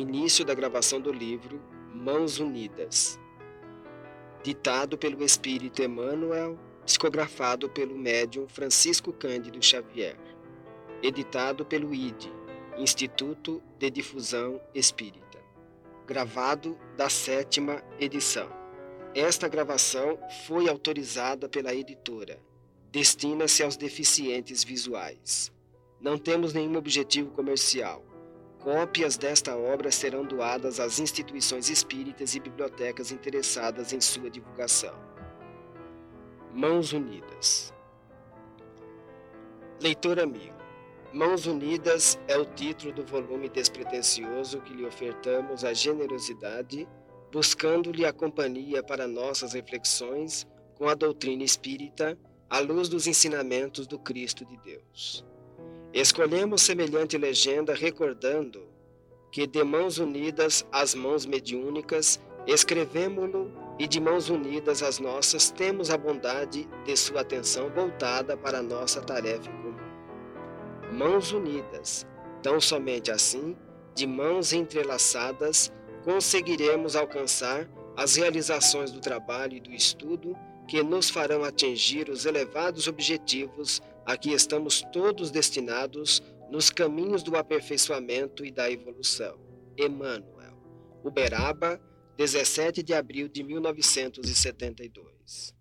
Início da gravação do livro Mãos Unidas. Ditado pelo Espírito Emmanuel, psicografado pelo médium Francisco Cândido Xavier. Editado pelo ID, Instituto de Difusão Espírita. Gravado da sétima edição. Esta gravação foi autorizada pela editora. Destina-se aos deficientes visuais. Não temos nenhum objetivo comercial. Cópias desta obra serão doadas às instituições espíritas e bibliotecas interessadas em sua divulgação. Mãos Unidas Leitor amigo, Mãos Unidas é o título do volume despretensioso que lhe ofertamos a generosidade, buscando-lhe a companhia para nossas reflexões com a doutrina espírita à luz dos ensinamentos do Cristo de Deus. Escolhemos semelhante legenda recordando que de mãos unidas as mãos mediúnicas escrevemo-lo e de mãos unidas as nossas temos a bondade de sua atenção voltada para a nossa tarefa comum. Mãos unidas, tão somente assim, de mãos entrelaçadas, conseguiremos alcançar as realizações do trabalho e do estudo que nos farão atingir os elevados objetivos a que estamos todos destinados nos caminhos do aperfeiçoamento e da evolução. Emmanuel. Uberaba, 17 de abril de 1972.